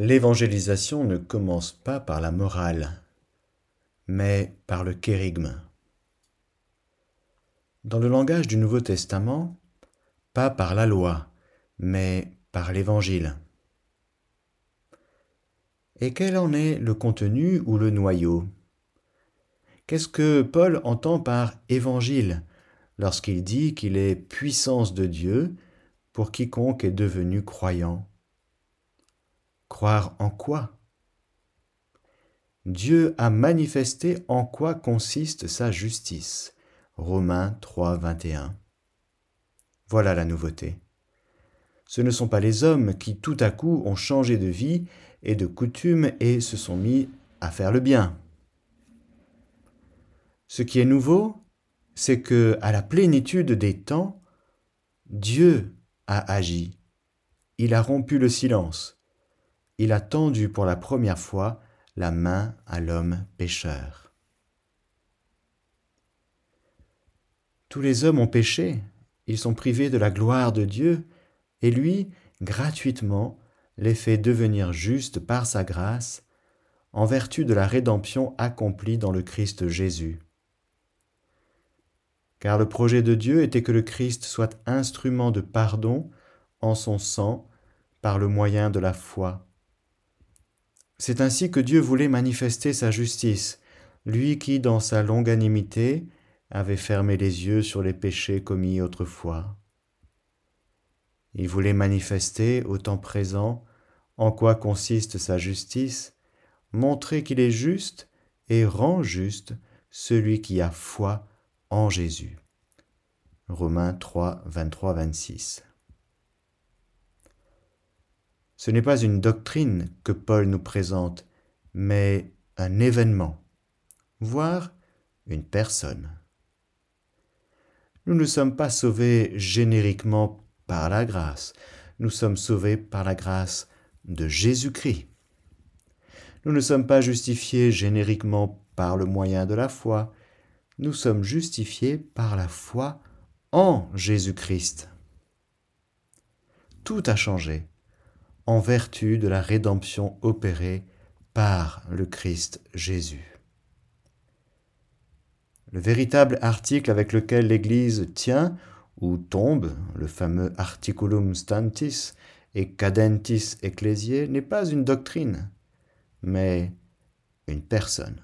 L'évangélisation ne commence pas par la morale, mais par le kérigme. Dans le langage du Nouveau Testament, pas par la loi, mais par l'Évangile. Et quel en est le contenu ou le noyau? Qu'est-ce que Paul entend par Évangile lorsqu'il dit qu'il est puissance de Dieu pour quiconque est devenu croyant? Croire en quoi? Dieu a manifesté en quoi consiste sa justice. Romains 3, 21. Voilà la nouveauté. Ce ne sont pas les hommes qui tout à coup ont changé de vie et de coutume et se sont mis à faire le bien. Ce qui est nouveau, c'est que à la plénitude des temps, Dieu a agi. Il a rompu le silence il a tendu pour la première fois la main à l'homme pécheur. Tous les hommes ont péché, ils sont privés de la gloire de Dieu, et lui, gratuitement, les fait devenir justes par sa grâce, en vertu de la rédemption accomplie dans le Christ Jésus. Car le projet de Dieu était que le Christ soit instrument de pardon en son sang par le moyen de la foi c'est ainsi que Dieu voulait manifester sa justice, lui qui, dans sa longanimité, avait fermé les yeux sur les péchés commis autrefois. Il voulait manifester au temps présent en quoi consiste sa justice, montrer qu'il est juste et rend juste celui qui a foi en Jésus. Romains 3, 23, 26. Ce n'est pas une doctrine que Paul nous présente, mais un événement, voire une personne. Nous ne sommes pas sauvés génériquement par la grâce, nous sommes sauvés par la grâce de Jésus-Christ. Nous ne sommes pas justifiés génériquement par le moyen de la foi, nous sommes justifiés par la foi en Jésus-Christ. Tout a changé en vertu de la rédemption opérée par le Christ Jésus. Le véritable article avec lequel l'Église tient ou tombe, le fameux articulum stantis et cadentis ecclesiae, n'est pas une doctrine, mais une personne.